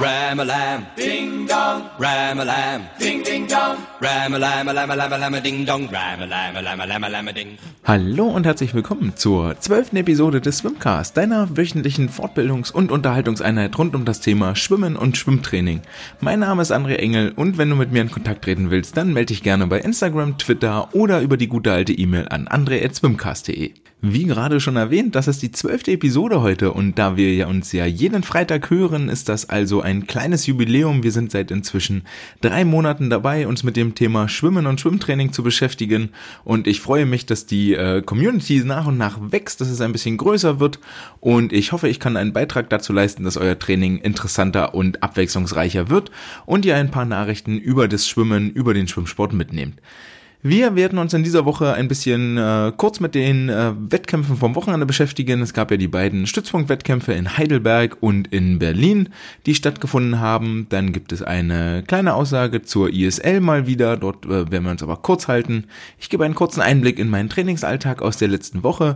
Ram-a-lam, ding dong. Ram-a-lam, ding ding dong. Ram-a-lam, a lam a lam a lam a ding dong. Ram-a-lam, a lam a lam a lam a ding. Hallo und herzlich willkommen zur zwölften Episode des Swimcast, deiner wöchentlichen Fortbildungs- und Unterhaltungseinheit rund um das Thema Schwimmen und Schwimmtraining. Mein Name ist André Engel und wenn du mit mir in Kontakt treten willst, dann melde dich gerne bei Instagram, Twitter oder über die gute alte E-Mail an andre.swimcast.de. Wie gerade schon erwähnt, das ist die zwölfte Episode heute und da wir ja uns ja jeden Freitag hören, ist das also ein kleines Jubiläum. Wir sind seit inzwischen drei Monaten dabei, uns mit dem Thema Schwimmen und Schwimmtraining zu beschäftigen und ich freue mich, dass die äh, Community nach und nach wächst, dass es ein bisschen größer wird und ich hoffe, ich kann einen Beitrag dazu leisten, dass euer Training interessanter und abwechslungsreicher wird und ihr ein paar Nachrichten über das Schwimmen, über den Schwimmsport mitnehmt. Wir werden uns in dieser Woche ein bisschen äh, kurz mit den äh, Wettkämpfen vom Wochenende beschäftigen. Es gab ja die beiden Stützpunktwettkämpfe in Heidelberg und in Berlin, die stattgefunden haben. Dann gibt es eine kleine Aussage zur ISL mal wieder. Dort äh, werden wir uns aber kurz halten. Ich gebe einen kurzen Einblick in meinen Trainingsalltag aus der letzten Woche.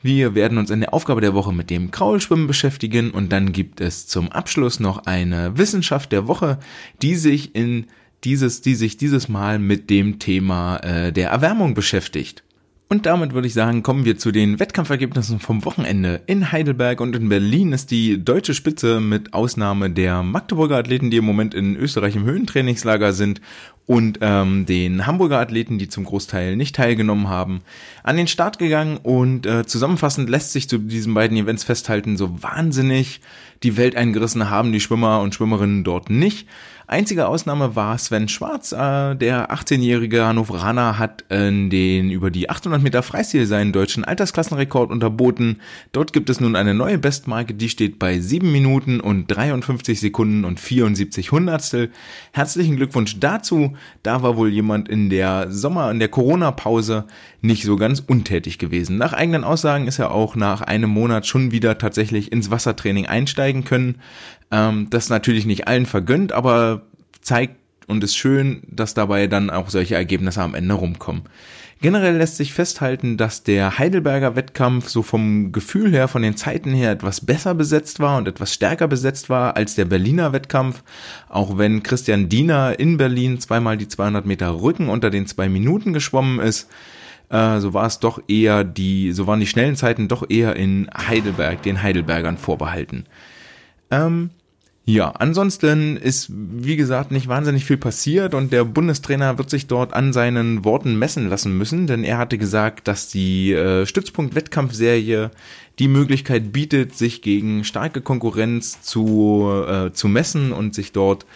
Wir werden uns in der Aufgabe der Woche mit dem Kraulschwimmen beschäftigen und dann gibt es zum Abschluss noch eine Wissenschaft der Woche, die sich in dieses, die sich dieses Mal mit dem Thema äh, der Erwärmung beschäftigt. Und damit würde ich sagen, kommen wir zu den Wettkampfergebnissen vom Wochenende. In Heidelberg und in Berlin ist die deutsche Spitze mit Ausnahme der Magdeburger Athleten, die im Moment in Österreich im Höhentrainingslager sind, und ähm, den Hamburger Athleten, die zum Großteil nicht teilgenommen haben, an den Start gegangen. Und äh, zusammenfassend lässt sich zu diesen beiden Events festhalten, so wahnsinnig die Welt eingerissen haben die Schwimmer und Schwimmerinnen dort nicht. Einzige Ausnahme war Sven Schwarz, äh, der 18-jährige Hannoveraner hat in den über die 800 Meter Freistil seinen deutschen Altersklassenrekord unterboten. Dort gibt es nun eine neue Bestmarke, die steht bei 7 Minuten und 53 Sekunden und 74 Hundertstel. Herzlichen Glückwunsch dazu. Da war wohl jemand in der Sommer, in der Corona-Pause nicht so ganz untätig gewesen. Nach eigenen Aussagen ist er auch nach einem Monat schon wieder tatsächlich ins Wassertraining einsteigen können. Ähm, das natürlich nicht allen vergönnt, aber zeigt und ist schön, dass dabei dann auch solche Ergebnisse am Ende rumkommen. Generell lässt sich festhalten, dass der Heidelberger Wettkampf so vom Gefühl her, von den Zeiten her etwas besser besetzt war und etwas stärker besetzt war als der Berliner Wettkampf. Auch wenn Christian Diener in Berlin zweimal die 200 Meter Rücken unter den zwei Minuten geschwommen ist, äh, so war es doch eher die, so waren die schnellen Zeiten doch eher in Heidelberg, den Heidelbergern vorbehalten. Ähm, ja, ansonsten ist, wie gesagt, nicht wahnsinnig viel passiert und der Bundestrainer wird sich dort an seinen Worten messen lassen müssen, denn er hatte gesagt, dass die äh, Stützpunkt-Wettkampfserie die Möglichkeit bietet, sich gegen starke Konkurrenz zu, äh, zu messen und sich dort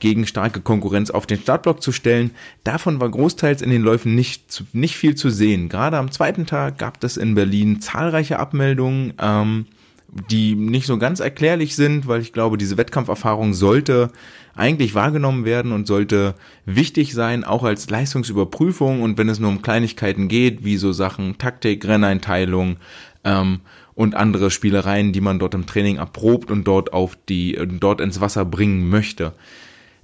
gegen starke Konkurrenz auf den Startblock zu stellen. Davon war großteils in den Läufen nicht, nicht viel zu sehen. Gerade am zweiten Tag gab es in Berlin zahlreiche Abmeldungen. Ähm, die nicht so ganz erklärlich sind, weil ich glaube, diese Wettkampferfahrung sollte eigentlich wahrgenommen werden und sollte wichtig sein, auch als Leistungsüberprüfung und wenn es nur um Kleinigkeiten geht, wie so Sachen Taktik, Renneinteilung ähm, und andere Spielereien, die man dort im Training erprobt und dort auf die dort ins Wasser bringen möchte.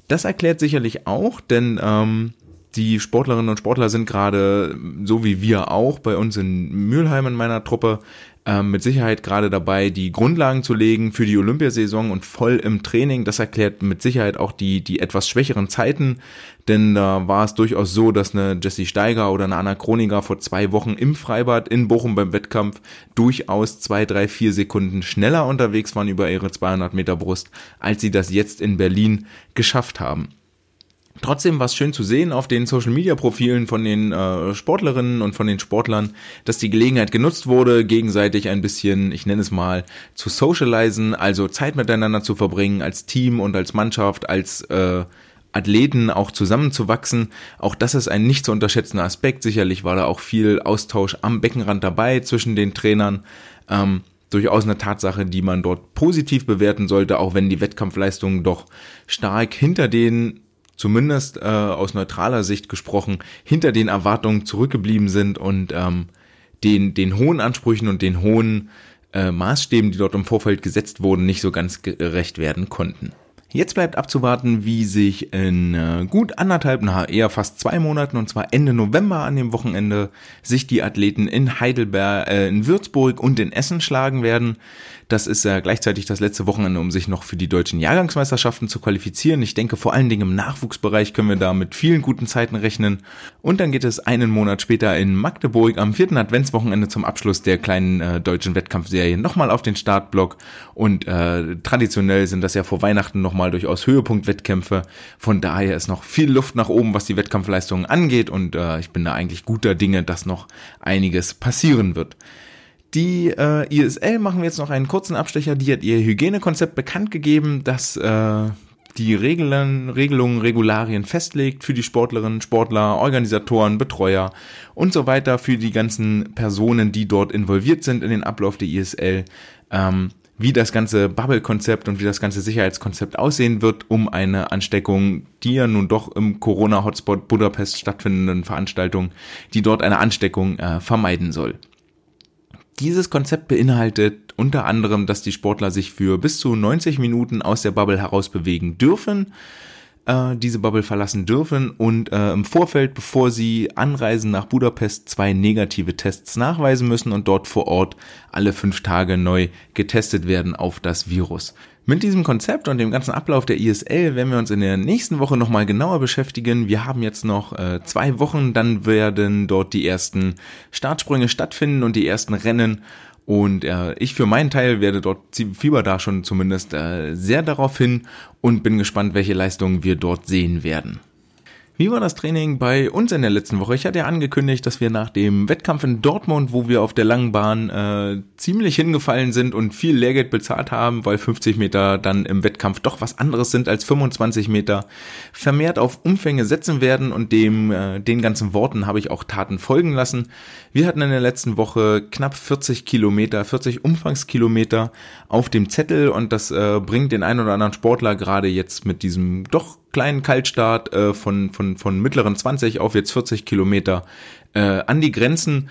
Das erklärt sicherlich auch, denn ähm, die Sportlerinnen und Sportler sind gerade, so wie wir auch, bei uns in Mülheim in meiner Truppe, ähm, mit Sicherheit gerade dabei, die Grundlagen zu legen für die Olympiasaison und voll im Training. Das erklärt mit Sicherheit auch die, die etwas schwächeren Zeiten, denn da war es durchaus so, dass eine Jessie Steiger oder eine Anna Kroniger vor zwei Wochen im Freibad in Bochum beim Wettkampf durchaus zwei, drei, vier Sekunden schneller unterwegs waren über ihre 200 Meter Brust, als sie das jetzt in Berlin geschafft haben. Trotzdem war es schön zu sehen auf den Social Media Profilen von den äh, Sportlerinnen und von den Sportlern, dass die Gelegenheit genutzt wurde, gegenseitig ein bisschen, ich nenne es mal, zu socialisen, also Zeit miteinander zu verbringen als Team und als Mannschaft, als äh, Athleten auch zusammenzuwachsen. Auch das ist ein nicht zu unterschätzender Aspekt. Sicherlich war da auch viel Austausch am Beckenrand dabei zwischen den Trainern. Ähm, durchaus eine Tatsache, die man dort positiv bewerten sollte, auch wenn die Wettkampfleistungen doch stark hinter den zumindest äh, aus neutraler Sicht gesprochen, hinter den Erwartungen zurückgeblieben sind und ähm, den, den hohen Ansprüchen und den hohen äh, Maßstäben, die dort im Vorfeld gesetzt wurden, nicht so ganz gerecht werden konnten. Jetzt bleibt abzuwarten, wie sich in äh, gut anderthalb, na eher fast zwei Monaten, und zwar Ende November an dem Wochenende, sich die Athleten in Heidelberg, äh, in Würzburg und in Essen schlagen werden. Das ist äh, gleichzeitig das letzte Wochenende, um sich noch für die deutschen Jahrgangsmeisterschaften zu qualifizieren. Ich denke, vor allen Dingen im Nachwuchsbereich können wir da mit vielen guten Zeiten rechnen. Und dann geht es einen Monat später in Magdeburg am vierten Adventswochenende zum Abschluss der kleinen äh, deutschen Wettkampfserie nochmal auf den Startblock. Und äh, traditionell sind das ja vor Weihnachten nochmal durchaus Höhepunktwettkämpfe. Von daher ist noch viel Luft nach oben, was die Wettkampfleistungen angeht. Und äh, ich bin da eigentlich guter Dinge, dass noch einiges passieren wird. Die äh, ISL machen wir jetzt noch einen kurzen Abstecher. Die hat ihr Hygienekonzept bekannt gegeben, das äh, die Regeln, Regelungen, Regularien festlegt für die Sportlerinnen, Sportler, Organisatoren, Betreuer und so weiter, für die ganzen Personen, die dort involviert sind in den Ablauf der ISL. Ähm, wie das ganze Bubble-Konzept und wie das ganze Sicherheitskonzept aussehen wird, um eine Ansteckung, die ja nun doch im Corona-Hotspot Budapest stattfindenden Veranstaltung, die dort eine Ansteckung äh, vermeiden soll. Dieses Konzept beinhaltet unter anderem, dass die Sportler sich für bis zu 90 Minuten aus der Bubble heraus bewegen dürfen, äh, diese Bubble verlassen dürfen und äh, im Vorfeld, bevor sie anreisen nach Budapest, zwei negative Tests nachweisen müssen und dort vor Ort alle fünf Tage neu getestet werden auf das Virus. Mit diesem Konzept und dem ganzen Ablauf der ISL werden wir uns in der nächsten Woche nochmal genauer beschäftigen. Wir haben jetzt noch äh, zwei Wochen, dann werden dort die ersten Startsprünge stattfinden und die ersten Rennen. Und äh, ich für meinen Teil werde dort Fieber da schon zumindest äh, sehr darauf hin und bin gespannt, welche Leistungen wir dort sehen werden. Wie war das Training bei uns in der letzten Woche? Ich hatte ja angekündigt, dass wir nach dem Wettkampf in Dortmund, wo wir auf der langen Bahn äh, ziemlich hingefallen sind und viel Lehrgeld bezahlt haben, weil 50 Meter dann im Wettkampf doch was anderes sind als 25 Meter, vermehrt auf Umfänge setzen werden und dem äh, den ganzen Worten habe ich auch Taten folgen lassen. Wir hatten in der letzten Woche knapp 40 Kilometer, 40 Umfangskilometer auf dem Zettel und das äh, bringt den einen oder anderen Sportler gerade jetzt mit diesem doch kleinen Kaltstart äh, von, von, von mittleren 20 auf jetzt 40 Kilometer äh, an die Grenzen.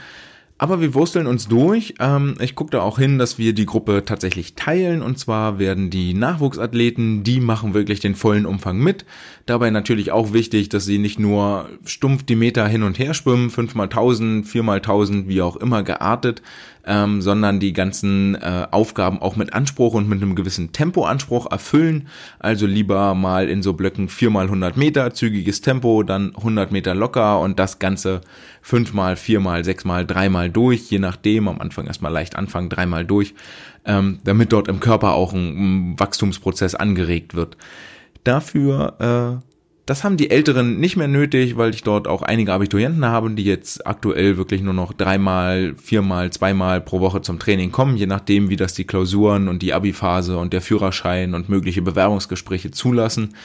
Aber wir wursteln uns durch. Ähm, ich gucke da auch hin, dass wir die Gruppe tatsächlich teilen. Und zwar werden die Nachwuchsathleten, die machen wirklich den vollen Umfang mit. Dabei natürlich auch wichtig, dass sie nicht nur stumpf die Meter hin und her schwimmen, 5 mal 1000, 4 mal 1000, wie auch immer geartet, ähm, sondern die ganzen äh, Aufgaben auch mit Anspruch und mit einem gewissen Tempoanspruch erfüllen. Also lieber mal in so Blöcken 4 mal 100 Meter, zügiges Tempo, dann 100 Meter locker und das Ganze fünfmal, viermal, sechsmal, dreimal durch, je nachdem. Am Anfang erstmal leicht anfangen, dreimal durch, ähm, damit dort im Körper auch ein, ein Wachstumsprozess angeregt wird. Dafür äh, das haben die Älteren nicht mehr nötig, weil ich dort auch einige Abiturienten habe, die jetzt aktuell wirklich nur noch dreimal, viermal, zweimal pro Woche zum Training kommen, je nachdem, wie das die Klausuren und die Abi-Phase und der Führerschein und mögliche Bewerbungsgespräche zulassen.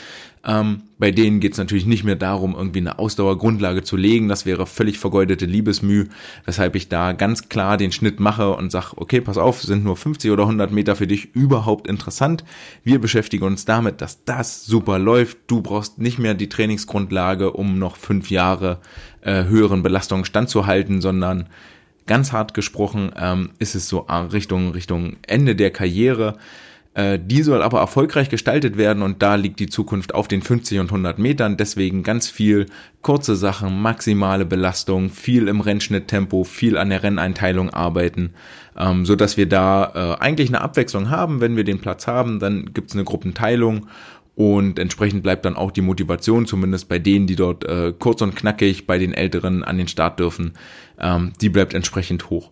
Ähm, bei denen geht es natürlich nicht mehr darum, irgendwie eine Ausdauergrundlage zu legen. Das wäre völlig vergeudete Liebesmüh, weshalb ich da ganz klar den Schnitt mache und sage, okay, pass auf, sind nur 50 oder 100 Meter für dich überhaupt interessant. Wir beschäftigen uns damit, dass das super läuft. Du brauchst nicht mehr die Trainingsgrundlage, um noch fünf Jahre äh, höheren Belastungen standzuhalten, sondern ganz hart gesprochen ähm, ist es so Richtung Richtung Ende der Karriere äh, die soll aber erfolgreich gestaltet werden und da liegt die Zukunft auf den 50 und 100 Metern. Deswegen ganz viel kurze Sachen, maximale Belastung, viel im Rennschnitttempo, viel an der Renneinteilung arbeiten, ähm, so dass wir da äh, eigentlich eine Abwechslung haben. Wenn wir den Platz haben, dann gibt es eine Gruppenteilung und entsprechend bleibt dann auch die Motivation, zumindest bei denen, die dort äh, kurz und knackig bei den Älteren an den Start dürfen, ähm, die bleibt entsprechend hoch.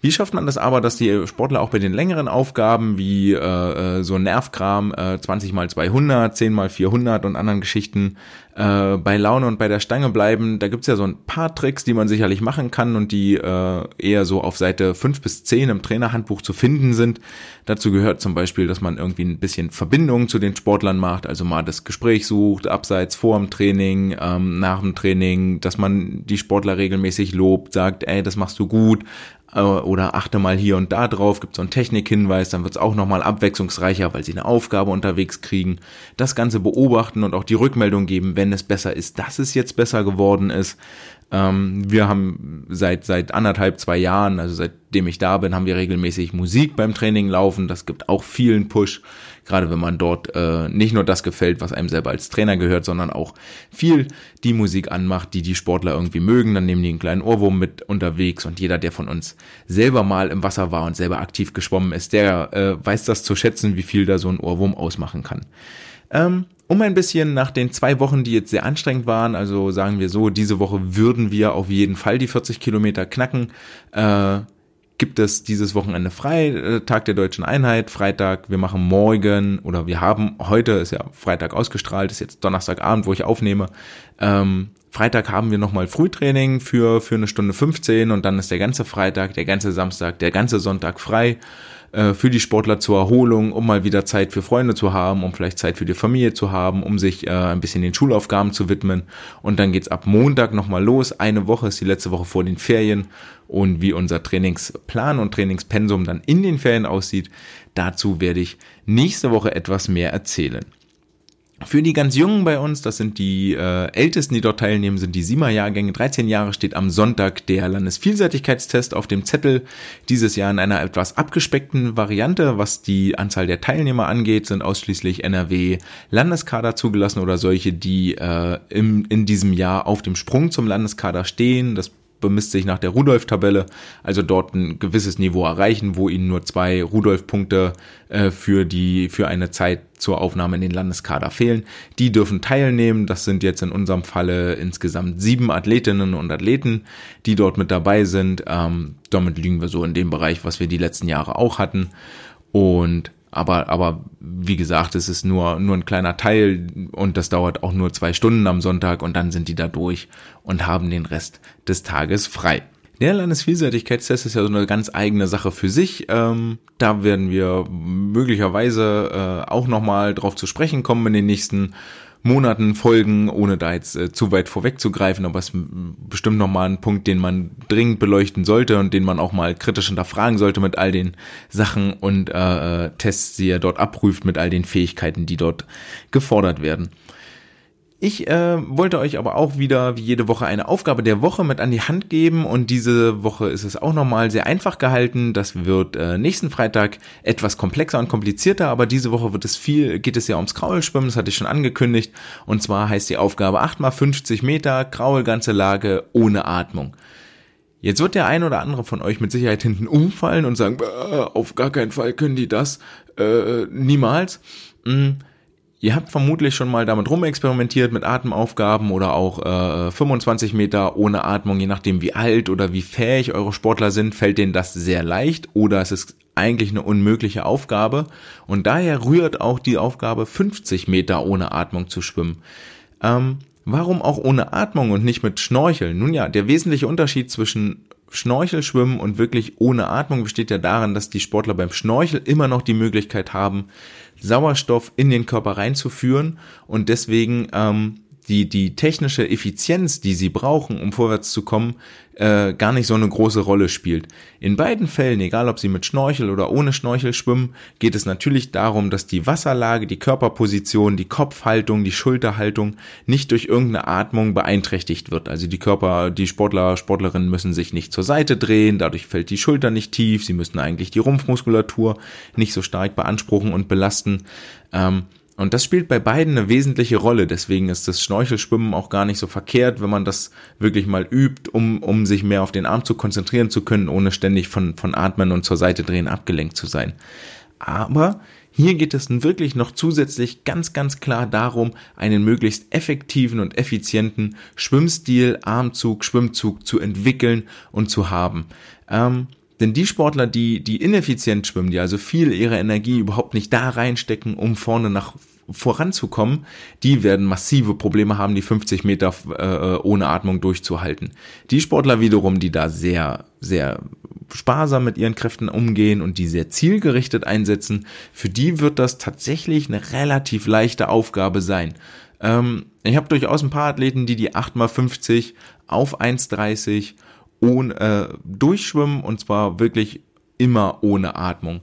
Wie schafft man das aber, dass die Sportler auch bei den längeren Aufgaben wie äh, äh so Nervkram äh, 20 mal 200, 10 mal 400 und anderen Geschichten äh, bei Laune und bei der Stange bleiben? Da gibt's ja so ein paar Tricks, die man sicherlich machen kann und die äh, eher so auf Seite 5 bis 10 im Trainerhandbuch zu finden sind. Dazu gehört zum Beispiel, dass man irgendwie ein bisschen Verbindungen zu den Sportlern macht, also mal das Gespräch sucht, abseits vor dem Training, ähm, nach dem Training, dass man die Sportler regelmäßig lobt, sagt, ey, das machst du gut, äh, oder achte mal hier und da drauf, gibt so einen Technikhinweis, dann wird es auch nochmal abwechslungsreicher, weil sie eine Aufgabe unterwegs kriegen. Das Ganze beobachten und auch die Rückmeldung geben, wenn es besser ist, dass es jetzt besser geworden ist. Ähm, wir haben seit, seit anderthalb, zwei Jahren, also seitdem ich da bin, haben wir regelmäßig Musik beim Training laufen. Das gibt auch vielen Push, gerade wenn man dort äh, nicht nur das gefällt, was einem selber als Trainer gehört, sondern auch viel die Musik anmacht, die die Sportler irgendwie mögen. Dann nehmen die einen kleinen Ohrwurm mit unterwegs und jeder, der von uns selber mal im Wasser war und selber aktiv geschwommen ist, der äh, weiß das zu schätzen, wie viel da so ein Ohrwurm ausmachen kann. Ähm, um ein bisschen nach den zwei Wochen, die jetzt sehr anstrengend waren, also sagen wir so, diese Woche würden wir auf jeden Fall die 40 Kilometer knacken, äh, gibt es dieses Wochenende frei, äh, Tag der deutschen Einheit, Freitag, wir machen morgen oder wir haben heute, ist ja Freitag ausgestrahlt, ist jetzt Donnerstagabend, wo ich aufnehme, ähm, Freitag haben wir nochmal Frühtraining für, für eine Stunde 15 und dann ist der ganze Freitag, der ganze Samstag, der ganze Sonntag frei äh, für die Sportler zur Erholung, um mal wieder Zeit für Freunde zu haben, um vielleicht Zeit für die Familie zu haben, um sich äh, ein bisschen den Schulaufgaben zu widmen. Und dann geht's ab Montag nochmal los. Eine Woche ist die letzte Woche vor den Ferien. Und wie unser Trainingsplan und Trainingspensum dann in den Ferien aussieht, dazu werde ich nächste Woche etwas mehr erzählen. Für die ganz Jungen bei uns, das sind die äh, Ältesten, die dort teilnehmen, sind die Siemer-Jahrgänge. 13 Jahre steht am Sonntag der Landesvielseitigkeitstest auf dem Zettel. Dieses Jahr in einer etwas abgespeckten Variante. Was die Anzahl der Teilnehmer angeht, sind ausschließlich NRW-Landeskader zugelassen oder solche, die äh, im, in diesem Jahr auf dem Sprung zum Landeskader stehen. Das bemisst sich nach der Rudolf-Tabelle, also dort ein gewisses Niveau erreichen, wo ihnen nur zwei Rudolf-Punkte äh, für die für eine Zeit zur Aufnahme in den Landeskader fehlen. Die dürfen teilnehmen. Das sind jetzt in unserem Falle insgesamt sieben Athletinnen und Athleten, die dort mit dabei sind. Ähm, damit liegen wir so in dem Bereich, was wir die letzten Jahre auch hatten. Und aber, aber wie gesagt, es ist nur, nur ein kleiner Teil und das dauert auch nur zwei Stunden am Sonntag und dann sind die da durch und haben den Rest des Tages frei. Der Landesvielseitigkeitstest ist ja so eine ganz eigene Sache für sich. Ähm, da werden wir möglicherweise äh, auch nochmal drauf zu sprechen kommen in den nächsten Monaten folgen, ohne da jetzt äh, zu weit vorwegzugreifen, aber es ist bestimmt nochmal ein Punkt, den man dringend beleuchten sollte und den man auch mal kritisch hinterfragen sollte mit all den Sachen und äh, äh Tests, die er dort abprüft, mit all den Fähigkeiten, die dort gefordert werden. Ich äh, wollte euch aber auch wieder wie jede Woche eine Aufgabe der Woche mit an die Hand geben und diese Woche ist es auch nochmal sehr einfach gehalten. Das wird äh, nächsten Freitag etwas komplexer und komplizierter, aber diese Woche wird es viel, geht es ja ums Kraulschwimmen, das hatte ich schon angekündigt. Und zwar heißt die Aufgabe 8 mal 50 Meter, Kraul ganze Lage ohne Atmung. Jetzt wird der ein oder andere von euch mit Sicherheit hinten umfallen und sagen, auf gar keinen Fall können die das, äh, niemals. Hm Ihr habt vermutlich schon mal damit rumexperimentiert mit Atemaufgaben oder auch äh, 25 Meter ohne Atmung, je nachdem wie alt oder wie fähig eure Sportler sind, fällt denen das sehr leicht oder es ist eigentlich eine unmögliche Aufgabe und daher rührt auch die Aufgabe 50 Meter ohne Atmung zu schwimmen. Ähm, warum auch ohne Atmung und nicht mit Schnorcheln? Nun ja, der wesentliche Unterschied zwischen Schnorchelschwimmen und wirklich ohne Atmung besteht ja darin, dass die Sportler beim Schnorchel immer noch die Möglichkeit haben, Sauerstoff in den Körper reinzuführen und deswegen ähm, die, die technische Effizienz, die sie brauchen, um vorwärts zu kommen, äh, gar nicht so eine große Rolle spielt. In beiden Fällen, egal ob sie mit Schnorchel oder ohne Schnorchel schwimmen, geht es natürlich darum, dass die Wasserlage, die Körperposition, die Kopfhaltung, die Schulterhaltung nicht durch irgendeine Atmung beeinträchtigt wird. Also die Körper, die Sportler, Sportlerinnen müssen sich nicht zur Seite drehen, dadurch fällt die Schulter nicht tief, sie müssen eigentlich die Rumpfmuskulatur nicht so stark beanspruchen und belasten. Ähm, und das spielt bei beiden eine wesentliche Rolle. Deswegen ist das Schnorchelschwimmen auch gar nicht so verkehrt, wenn man das wirklich mal übt, um, um sich mehr auf den Arm zu konzentrieren zu können, ohne ständig von, von Atmen und zur Seite drehen abgelenkt zu sein. Aber hier geht es wirklich noch zusätzlich ganz, ganz klar darum, einen möglichst effektiven und effizienten Schwimmstil, Armzug, Schwimmzug zu entwickeln und zu haben. Ähm, denn die Sportler, die, die ineffizient schwimmen, die also viel ihrer Energie überhaupt nicht da reinstecken, um vorne nach voranzukommen, die werden massive Probleme haben, die 50 Meter äh, ohne Atmung durchzuhalten. Die Sportler wiederum, die da sehr, sehr sparsam mit ihren Kräften umgehen und die sehr zielgerichtet einsetzen, für die wird das tatsächlich eine relativ leichte Aufgabe sein. Ähm, ich habe durchaus ein paar Athleten, die die 8x50 auf 1,30 ohne, äh, durchschwimmen und zwar wirklich immer ohne Atmung.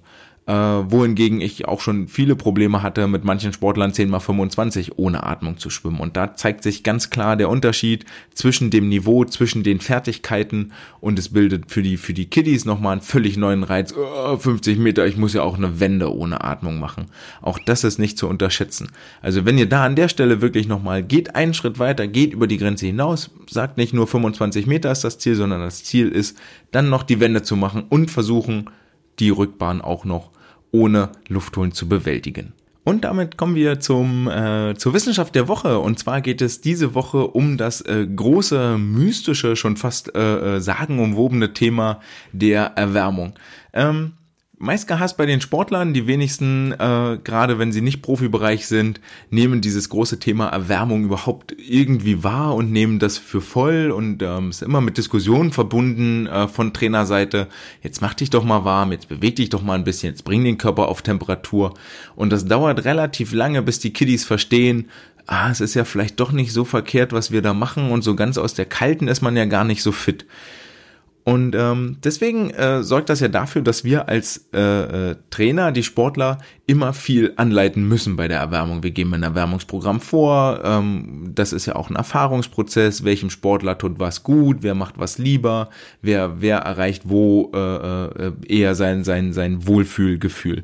Äh, wohingegen ich auch schon viele Probleme hatte, mit manchen Sportlern 10 mal 25 ohne Atmung zu schwimmen. Und da zeigt sich ganz klar der Unterschied zwischen dem Niveau, zwischen den Fertigkeiten und es bildet für die, für die Kiddies nochmal einen völlig neuen Reiz. Oh, 50 Meter, ich muss ja auch eine Wende ohne Atmung machen. Auch das ist nicht zu unterschätzen. Also wenn ihr da an der Stelle wirklich nochmal geht einen Schritt weiter, geht über die Grenze hinaus, sagt nicht nur 25 Meter ist das Ziel, sondern das Ziel ist, dann noch die Wende zu machen und versuchen, die Rückbahn auch noch ohne Luftholen zu bewältigen. Und damit kommen wir zum, äh, zur Wissenschaft der Woche. Und zwar geht es diese Woche um das äh, große, mystische, schon fast äh, äh sagenumwobene Thema der Erwärmung. Ähm, meist gehasst bei den Sportlern. Die wenigsten, äh, gerade wenn sie nicht Profibereich sind, nehmen dieses große Thema Erwärmung überhaupt irgendwie wahr und nehmen das für voll und ähm, ist immer mit Diskussionen verbunden äh, von Trainerseite. Jetzt mach dich doch mal warm, jetzt beweg dich doch mal ein bisschen, jetzt bring den Körper auf Temperatur. Und das dauert relativ lange, bis die Kiddies verstehen, ah, es ist ja vielleicht doch nicht so verkehrt, was wir da machen und so ganz aus der Kalten ist man ja gar nicht so fit. Und ähm, deswegen äh, sorgt das ja dafür, dass wir als äh, äh, Trainer, die Sportler, immer viel anleiten müssen bei der Erwärmung. Wir geben ein Erwärmungsprogramm vor. Ähm, das ist ja auch ein Erfahrungsprozess. Welchem Sportler tut was gut? Wer macht was lieber? Wer wer erreicht wo äh, äh, eher sein sein sein Wohlfühlgefühl?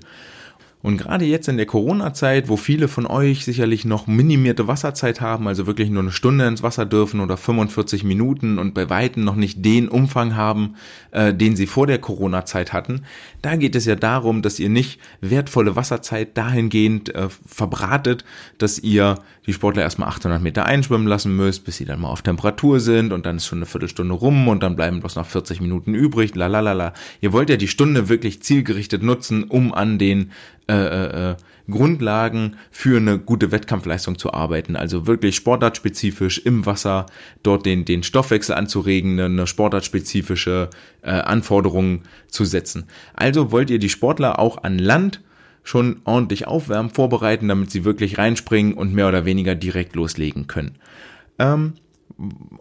Und gerade jetzt in der Corona-Zeit, wo viele von euch sicherlich noch minimierte Wasserzeit haben, also wirklich nur eine Stunde ins Wasser dürfen oder 45 Minuten und bei Weitem noch nicht den Umfang haben, äh, den sie vor der Corona-Zeit hatten, da geht es ja darum, dass ihr nicht wertvolle Wasserzeit dahingehend äh, verbratet, dass ihr die Sportler erstmal 800 Meter einschwimmen lassen müsst, bis sie dann mal auf Temperatur sind und dann ist schon eine Viertelstunde rum und dann bleiben bloß noch 40 Minuten übrig, la la la la. Ihr wollt ja die Stunde wirklich zielgerichtet nutzen, um an den äh, äh, äh, Grundlagen für eine gute Wettkampfleistung zu arbeiten. Also wirklich sportartspezifisch im Wasser dort den, den Stoffwechsel anzuregen, eine sportartspezifische äh, Anforderungen zu setzen. Also wollt ihr die Sportler auch an Land schon ordentlich aufwärmen, vorbereiten, damit sie wirklich reinspringen und mehr oder weniger direkt loslegen können. Ähm,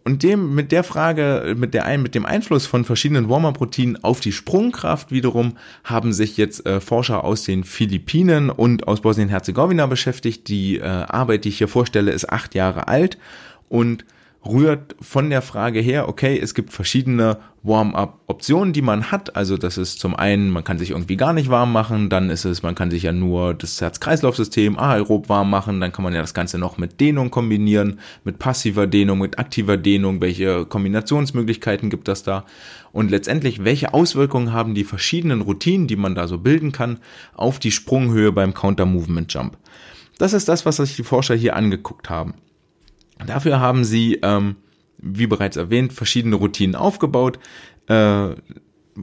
und dem, mit der Frage, mit der mit dem Einfluss von verschiedenen Warmer-Proteinen auf die Sprungkraft wiederum haben sich jetzt äh, Forscher aus den Philippinen und aus Bosnien-Herzegowina beschäftigt. Die äh, Arbeit, die ich hier vorstelle, ist acht Jahre alt und rührt von der Frage her, okay, es gibt verschiedene Warm-up-Optionen, die man hat. Also das ist zum einen, man kann sich irgendwie gar nicht warm machen, dann ist es, man kann sich ja nur das Herz-Kreislauf-System aerob warm machen, dann kann man ja das Ganze noch mit Dehnung kombinieren, mit passiver Dehnung, mit aktiver Dehnung, welche Kombinationsmöglichkeiten gibt das da? Und letztendlich, welche Auswirkungen haben die verschiedenen Routinen, die man da so bilden kann, auf die Sprunghöhe beim Counter-Movement-Jump? Das ist das, was sich die Forscher hier angeguckt haben. Dafür haben sie, ähm, wie bereits erwähnt, verschiedene Routinen aufgebaut. Äh,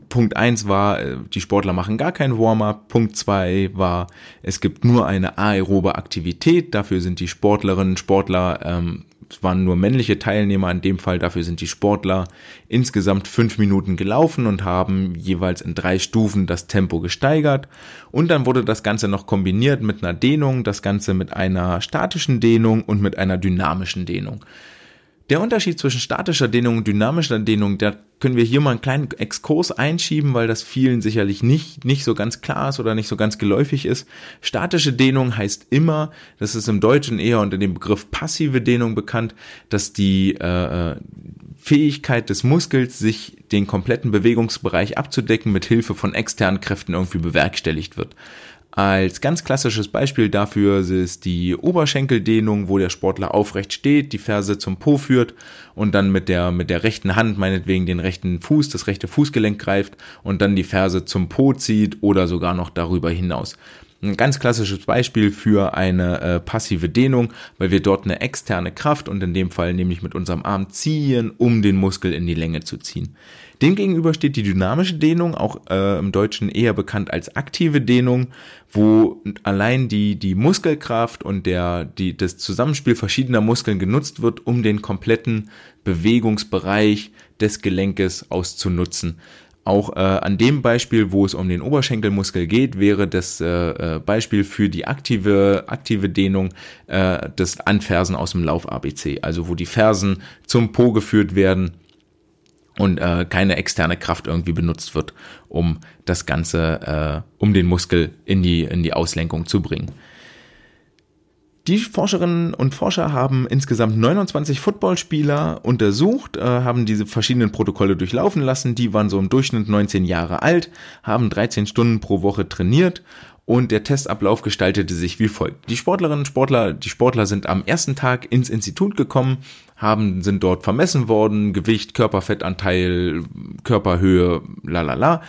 Punkt eins war, äh, die Sportler machen gar kein Warm-up. Punkt zwei war, es gibt nur eine aerobe Aktivität. Dafür sind die Sportlerinnen, Sportler ähm, es waren nur männliche Teilnehmer in dem Fall, dafür sind die Sportler insgesamt fünf Minuten gelaufen und haben jeweils in drei Stufen das Tempo gesteigert. Und dann wurde das Ganze noch kombiniert mit einer Dehnung, das Ganze mit einer statischen Dehnung und mit einer dynamischen Dehnung. Der Unterschied zwischen statischer Dehnung und dynamischer Dehnung, da können wir hier mal einen kleinen Exkurs einschieben, weil das vielen sicherlich nicht, nicht so ganz klar ist oder nicht so ganz geläufig ist. Statische Dehnung heißt immer, das ist im Deutschen eher unter dem Begriff passive Dehnung bekannt, dass die äh, Fähigkeit des Muskels, sich den kompletten Bewegungsbereich abzudecken, mit Hilfe von externen Kräften irgendwie bewerkstelligt wird. Als ganz klassisches Beispiel dafür ist die Oberschenkeldehnung, wo der Sportler aufrecht steht, die Ferse zum Po führt und dann mit der, mit der rechten Hand meinetwegen den rechten Fuß, das rechte Fußgelenk greift und dann die Ferse zum Po zieht oder sogar noch darüber hinaus. Ein ganz klassisches Beispiel für eine äh, passive Dehnung, weil wir dort eine externe Kraft und in dem Fall nämlich mit unserem Arm ziehen, um den Muskel in die Länge zu ziehen. Demgegenüber steht die dynamische Dehnung, auch äh, im Deutschen eher bekannt als aktive Dehnung, wo allein die, die Muskelkraft und der, die, das Zusammenspiel verschiedener Muskeln genutzt wird, um den kompletten Bewegungsbereich des Gelenkes auszunutzen. Auch äh, an dem Beispiel, wo es um den Oberschenkelmuskel geht, wäre das äh, äh Beispiel für die aktive, aktive Dehnung äh, das Anfersen aus dem Lauf ABC. Also wo die Fersen zum Po geführt werden und äh, keine externe Kraft irgendwie benutzt wird, um das Ganze, äh, um den Muskel in die, in die Auslenkung zu bringen. Die Forscherinnen und Forscher haben insgesamt 29 Footballspieler untersucht, äh, haben diese verschiedenen Protokolle durchlaufen lassen. Die waren so im Durchschnitt 19 Jahre alt, haben 13 Stunden pro Woche trainiert und der Testablauf gestaltete sich wie folgt. Die Sportlerinnen und Sportler, die Sportler sind am ersten Tag ins Institut gekommen, haben, sind dort vermessen worden, Gewicht, Körperfettanteil, Körperhöhe, la la la.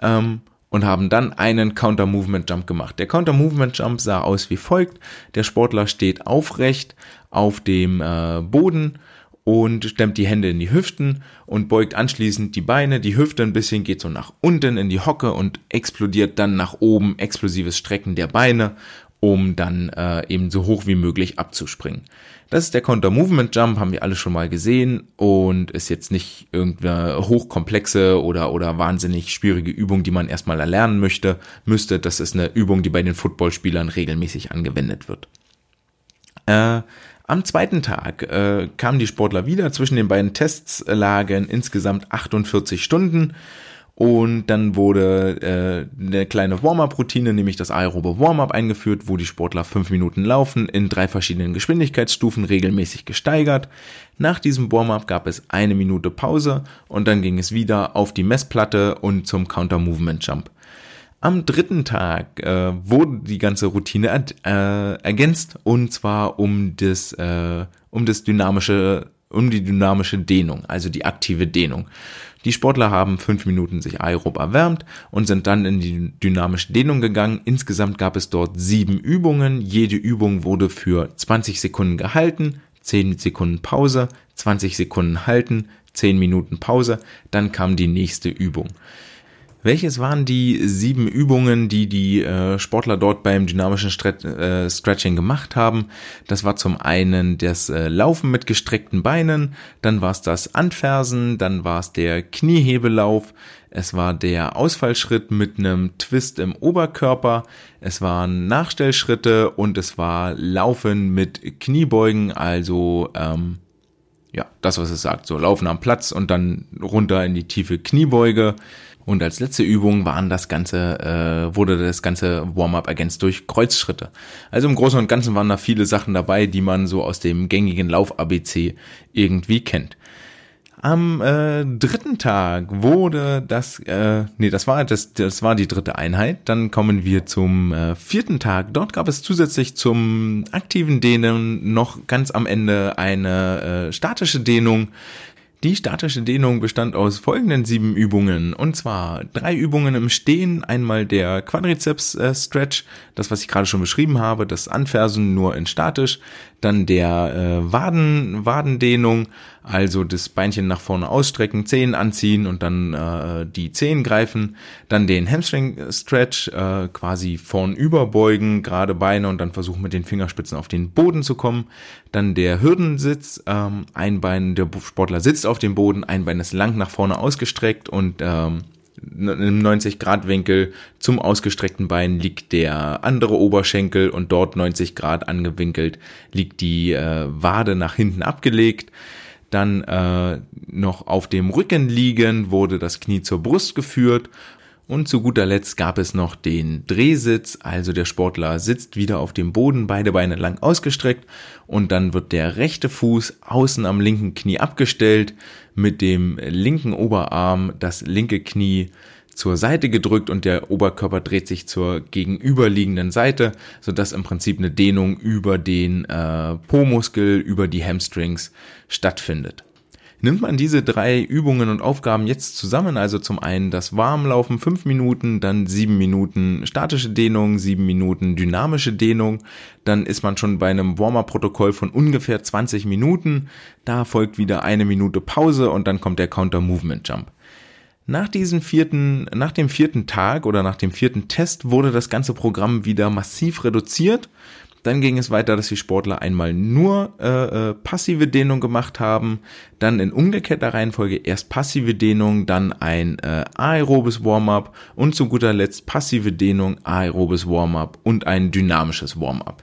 Ähm, und haben dann einen Counter Movement Jump gemacht. Der Counter Movement Jump sah aus wie folgt. Der Sportler steht aufrecht auf dem äh, Boden und stemmt die Hände in die Hüften und beugt anschließend die Beine, die Hüfte ein bisschen, geht so nach unten in die Hocke und explodiert dann nach oben, explosives Strecken der Beine, um dann äh, eben so hoch wie möglich abzuspringen. Das ist der Counter Movement Jump, haben wir alle schon mal gesehen und ist jetzt nicht irgendeine hochkomplexe oder, oder wahnsinnig schwierige Übung, die man erstmal erlernen möchte, müsste. Das ist eine Übung, die bei den Footballspielern regelmäßig angewendet wird. Äh, am zweiten Tag äh, kamen die Sportler wieder. Zwischen den beiden Tests lagen insgesamt 48 Stunden. Und dann wurde äh, eine kleine Warm-up-Routine, nämlich das aerobe Warm-up eingeführt, wo die Sportler fünf Minuten laufen, in drei verschiedenen Geschwindigkeitsstufen regelmäßig gesteigert. Nach diesem Warm-up gab es eine Minute Pause und dann ging es wieder auf die Messplatte und zum Counter-Movement-Jump. Am dritten Tag äh, wurde die ganze Routine äh, ergänzt und zwar um das, äh, um das dynamische, um die dynamische Dehnung, also die aktive Dehnung. Die Sportler haben fünf Minuten sich aerob erwärmt und sind dann in die dynamische Dehnung gegangen. Insgesamt gab es dort sieben Übungen. Jede Übung wurde für 20 Sekunden gehalten, 10 Sekunden Pause, 20 Sekunden halten, 10 Minuten Pause. Dann kam die nächste Übung. Welches waren die sieben Übungen, die die äh, Sportler dort beim dynamischen Stre äh, Stretching gemacht haben? Das war zum einen das äh, Laufen mit gestreckten Beinen, dann war es das Anfersen, dann war es der Kniehebellauf, es war der Ausfallschritt mit einem Twist im Oberkörper, es waren Nachstellschritte und es war Laufen mit Kniebeugen, also ähm, ja, das, was es sagt, so Laufen am Platz und dann runter in die tiefe Kniebeuge. Und als letzte Übung waren das ganze, äh, wurde das ganze Warm-up ergänzt durch Kreuzschritte. Also im Großen und Ganzen waren da viele Sachen dabei, die man so aus dem gängigen Lauf-ABC irgendwie kennt. Am äh, dritten Tag wurde das, äh, nee, das war das, das war die dritte Einheit. Dann kommen wir zum äh, vierten Tag. Dort gab es zusätzlich zum aktiven Dehnen noch ganz am Ende eine äh, statische Dehnung die statische Dehnung bestand aus folgenden sieben Übungen. Und zwar drei Übungen im Stehen. Einmal der Quadrizeps äh, das was ich gerade schon beschrieben habe, das Anfersen nur in statisch. Dann der äh, Waden, Wadendehnung, also das Beinchen nach vorne ausstrecken, Zehen anziehen und dann äh, die Zehen greifen. Dann den Hamstring Stretch, äh, quasi vorn überbeugen, gerade Beine und dann versuchen mit den Fingerspitzen auf den Boden zu kommen. Dann der Hürdensitz, ähm, ein Bein, der Sportler sitzt auf dem Boden, ein Bein ist lang nach vorne ausgestreckt und ähm, im 90-Grad-Winkel zum ausgestreckten Bein liegt der andere Oberschenkel und dort 90 Grad angewinkelt liegt die äh, Wade nach hinten abgelegt. Dann äh, noch auf dem Rücken liegen wurde das Knie zur Brust geführt und zu guter Letzt gab es noch den Drehsitz, also der Sportler sitzt wieder auf dem Boden, beide Beine lang ausgestreckt und dann wird der rechte Fuß außen am linken Knie abgestellt, mit dem linken Oberarm das linke Knie zur Seite gedrückt und der Oberkörper dreht sich zur gegenüberliegenden Seite, sodass im Prinzip eine Dehnung über den äh, Po-Muskel, über die Hamstrings stattfindet. Nimmt man diese drei Übungen und Aufgaben jetzt zusammen, also zum einen das Warmlaufen fünf Minuten, dann sieben Minuten statische Dehnung, sieben Minuten dynamische Dehnung, dann ist man schon bei einem Warmer-Protokoll von ungefähr 20 Minuten. Da folgt wieder eine Minute Pause und dann kommt der Counter-Movement-Jump. Nach diesem vierten, nach dem vierten Tag oder nach dem vierten Test wurde das ganze Programm wieder massiv reduziert dann ging es weiter, dass die Sportler einmal nur äh, äh, passive Dehnung gemacht haben, dann in umgekehrter Reihenfolge erst passive Dehnung, dann ein äh, aerobes Warm-up und zu guter Letzt passive Dehnung, aerobes Warm-up und ein dynamisches Warm-up.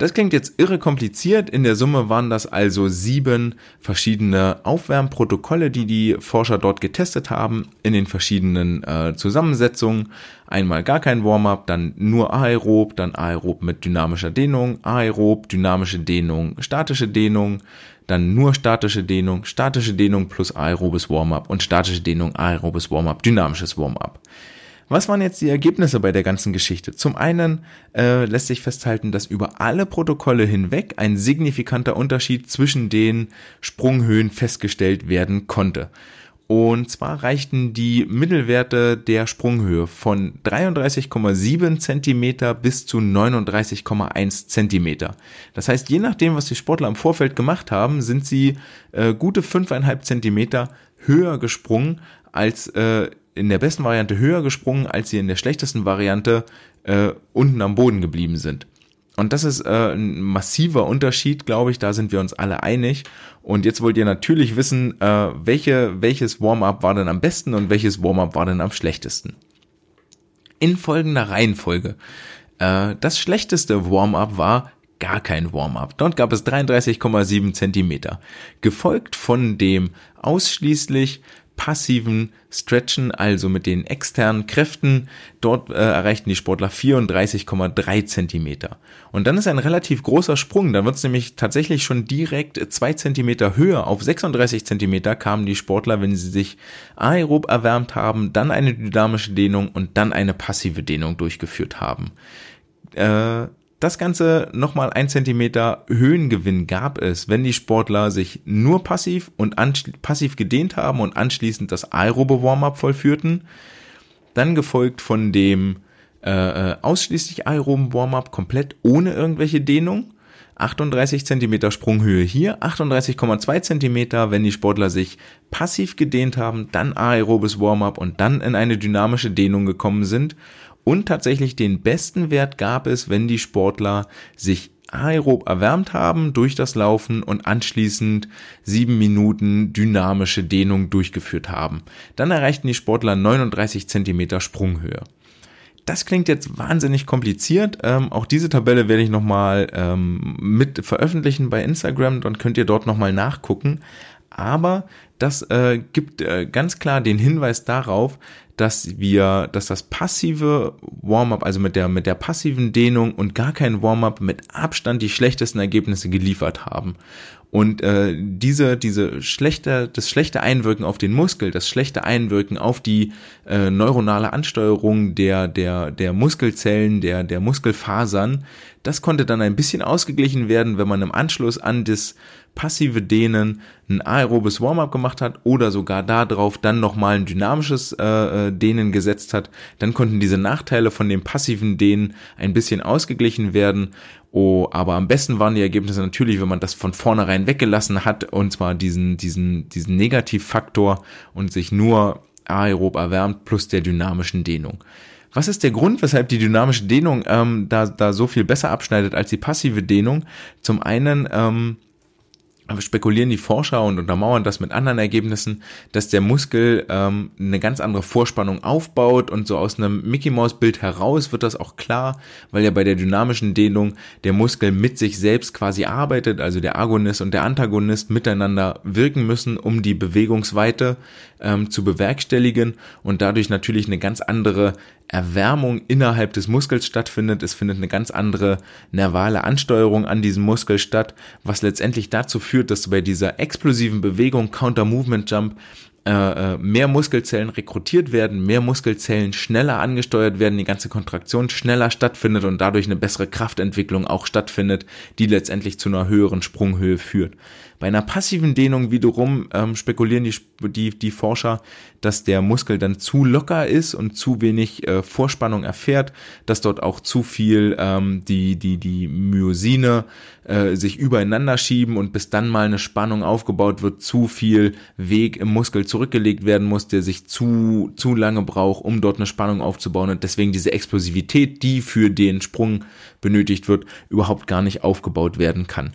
Das klingt jetzt irre kompliziert. In der Summe waren das also sieben verschiedene Aufwärmprotokolle, die die Forscher dort getestet haben, in den verschiedenen äh, Zusammensetzungen. Einmal gar kein Warm-up, dann nur aerob, dann aerob mit dynamischer Dehnung, aerob, dynamische Dehnung, statische Dehnung, dann nur statische Dehnung, statische Dehnung plus aerobes Warm-up und statische Dehnung, aerobes Warm-up, dynamisches Warm-up. Was waren jetzt die Ergebnisse bei der ganzen Geschichte? Zum einen äh, lässt sich festhalten, dass über alle Protokolle hinweg ein signifikanter Unterschied zwischen den Sprunghöhen festgestellt werden konnte. Und zwar reichten die Mittelwerte der Sprunghöhe von 33,7 Zentimeter bis zu 39,1 Zentimeter. Das heißt, je nachdem, was die Sportler im Vorfeld gemacht haben, sind sie äh, gute 5,5 Zentimeter höher gesprungen als äh, in der besten Variante höher gesprungen, als sie in der schlechtesten Variante äh, unten am Boden geblieben sind. Und das ist äh, ein massiver Unterschied, glaube ich, da sind wir uns alle einig. Und jetzt wollt ihr natürlich wissen, äh, welche, welches Warm-up war denn am besten und welches Warm-up war denn am schlechtesten. In folgender Reihenfolge. Äh, das schlechteste Warm-up war gar kein Warm-up. Dort gab es 33,7 Zentimeter, gefolgt von dem ausschließlich passiven Stretchen, also mit den externen Kräften. Dort äh, erreichten die Sportler 34,3 Zentimeter. Und dann ist ein relativ großer Sprung. Dann wird es nämlich tatsächlich schon direkt zwei Zentimeter höher. Auf 36 Zentimeter kamen die Sportler, wenn sie sich aerob erwärmt haben, dann eine dynamische Dehnung und dann eine passive Dehnung durchgeführt haben. Äh, das Ganze nochmal ein Zentimeter Höhengewinn gab es, wenn die Sportler sich nur passiv und passiv gedehnt haben und anschließend das aerobe Warm-up vollführten. Dann gefolgt von dem äh, äh ausschließlich aeroben Warm-up komplett ohne irgendwelche Dehnung. 38 Zentimeter Sprunghöhe hier, 38,2 Zentimeter, wenn die Sportler sich passiv gedehnt haben, dann aerobes Warm-up und dann in eine dynamische Dehnung gekommen sind und tatsächlich den besten Wert gab es, wenn die Sportler sich aerob erwärmt haben durch das Laufen und anschließend sieben Minuten dynamische Dehnung durchgeführt haben. Dann erreichten die Sportler 39 Zentimeter Sprunghöhe. Das klingt jetzt wahnsinnig kompliziert. Ähm, auch diese Tabelle werde ich nochmal ähm, mit veröffentlichen bei Instagram, dann könnt ihr dort nochmal nachgucken. Aber das äh, gibt äh, ganz klar den Hinweis darauf, dass wir, dass das passive Warm-up, also mit der, mit der passiven Dehnung und gar kein Warm-up mit Abstand die schlechtesten Ergebnisse geliefert haben. Und äh, diese, diese schlechte, das schlechte Einwirken auf den Muskel, das schlechte Einwirken auf die äh, neuronale Ansteuerung der, der, der Muskelzellen, der, der Muskelfasern, das konnte dann ein bisschen ausgeglichen werden, wenn man im Anschluss an das passive Dehnen ein aerobes Warm-up gemacht hat oder sogar darauf dann nochmal ein dynamisches äh, äh, Dehnen gesetzt hat, dann konnten diese Nachteile von dem passiven Dehnen ein bisschen ausgeglichen werden. Oh, aber am besten waren die Ergebnisse natürlich, wenn man das von vornherein weggelassen hat, und zwar diesen, diesen, diesen Negativfaktor und sich nur aerob erwärmt plus der dynamischen Dehnung. Was ist der Grund, weshalb die dynamische Dehnung ähm, da, da so viel besser abschneidet als die passive Dehnung? Zum einen ähm, spekulieren die Forscher und untermauern das mit anderen Ergebnissen, dass der Muskel ähm, eine ganz andere Vorspannung aufbaut und so aus einem Mickey Mouse Bild heraus wird das auch klar, weil ja bei der dynamischen Dehnung der Muskel mit sich selbst quasi arbeitet, also der Agonist und der Antagonist miteinander wirken müssen, um die Bewegungsweite ähm, zu bewerkstelligen und dadurch natürlich eine ganz andere Erwärmung innerhalb des Muskels stattfindet. Es findet eine ganz andere nervale Ansteuerung an diesem Muskel statt, was letztendlich dazu führt, dass bei dieser explosiven Bewegung Counter Movement Jump äh, äh, mehr Muskelzellen rekrutiert werden, mehr Muskelzellen schneller angesteuert werden, die ganze Kontraktion schneller stattfindet und dadurch eine bessere Kraftentwicklung auch stattfindet, die letztendlich zu einer höheren Sprunghöhe führt. Bei einer passiven Dehnung wiederum ähm, spekulieren die, die, die Forscher, dass der Muskel dann zu locker ist und zu wenig äh, Vorspannung erfährt, dass dort auch zu viel ähm, die, die, die Myosine äh, sich übereinander schieben und bis dann mal eine Spannung aufgebaut wird, zu viel Weg im Muskel zurückgelegt werden muss, der sich zu, zu lange braucht, um dort eine Spannung aufzubauen und deswegen diese Explosivität, die für den Sprung benötigt wird, überhaupt gar nicht aufgebaut werden kann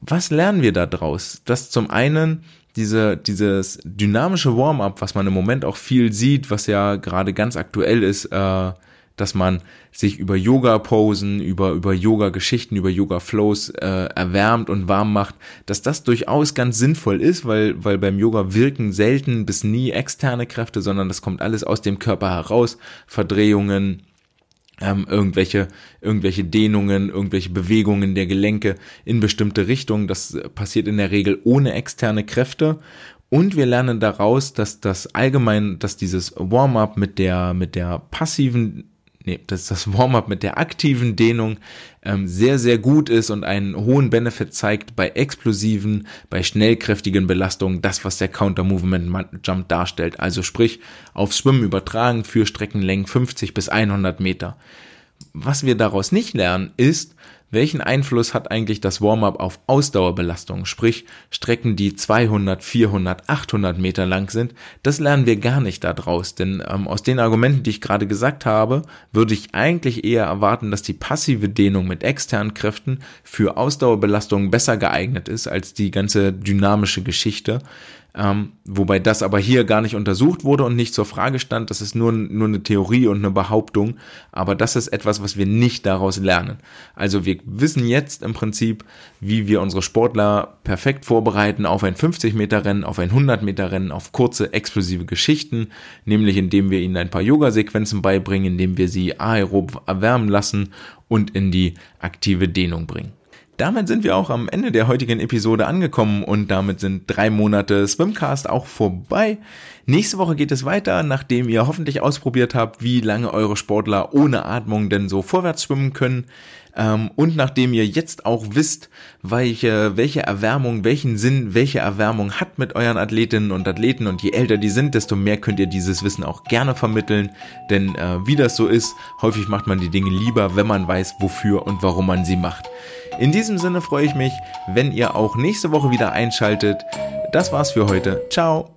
was lernen wir da draus? Dass zum einen diese, dieses dynamische Warm-up, was man im Moment auch viel sieht, was ja gerade ganz aktuell ist, äh, dass man sich über Yoga-Posen, über, über Yoga-Geschichten, über Yoga-Flows äh, erwärmt und warm macht, dass das durchaus ganz sinnvoll ist, weil, weil beim Yoga wirken selten bis nie externe Kräfte, sondern das kommt alles aus dem Körper heraus. Verdrehungen, ähm, irgendwelche, irgendwelche Dehnungen, irgendwelche Bewegungen der Gelenke in bestimmte Richtungen. Das passiert in der Regel ohne externe Kräfte. Und wir lernen daraus, dass das allgemein, dass dieses Warm-up mit der, mit der passiven nee, dass das Warm-up mit der aktiven Dehnung ähm, sehr, sehr gut ist und einen hohen Benefit zeigt bei explosiven, bei schnellkräftigen Belastungen, das, was der Counter-Movement-Jump darstellt. Also sprich, aufs Schwimmen übertragen für Streckenlängen 50 bis 100 Meter. Was wir daraus nicht lernen, ist, welchen Einfluss hat eigentlich das Warm-up auf Ausdauerbelastung, sprich Strecken, die 200, 400, 800 Meter lang sind, das lernen wir gar nicht daraus, denn ähm, aus den Argumenten, die ich gerade gesagt habe, würde ich eigentlich eher erwarten, dass die passive Dehnung mit externen Kräften für Ausdauerbelastungen besser geeignet ist als die ganze dynamische Geschichte. Ähm, wobei das aber hier gar nicht untersucht wurde und nicht zur Frage stand. Das ist nur, nur eine Theorie und eine Behauptung. Aber das ist etwas, was wir nicht daraus lernen. Also wir wissen jetzt im Prinzip, wie wir unsere Sportler perfekt vorbereiten auf ein 50 Meter Rennen, auf ein 100 Meter Rennen, auf kurze explosive Geschichten, nämlich indem wir ihnen ein paar Yoga-Sequenzen beibringen, indem wir sie aerob erwärmen lassen und in die aktive Dehnung bringen. Damit sind wir auch am Ende der heutigen Episode angekommen und damit sind drei Monate Swimcast auch vorbei. Nächste Woche geht es weiter, nachdem ihr hoffentlich ausprobiert habt, wie lange eure Sportler ohne Atmung denn so vorwärts schwimmen können. Ähm, und nachdem ihr jetzt auch wisst, welche, welche Erwärmung, welchen Sinn, welche Erwärmung hat mit euren Athletinnen und Athleten und je älter die sind, desto mehr könnt ihr dieses Wissen auch gerne vermitteln. Denn äh, wie das so ist, häufig macht man die Dinge lieber, wenn man weiß, wofür und warum man sie macht. In diesem Sinne freue ich mich, wenn ihr auch nächste Woche wieder einschaltet. Das war's für heute. Ciao.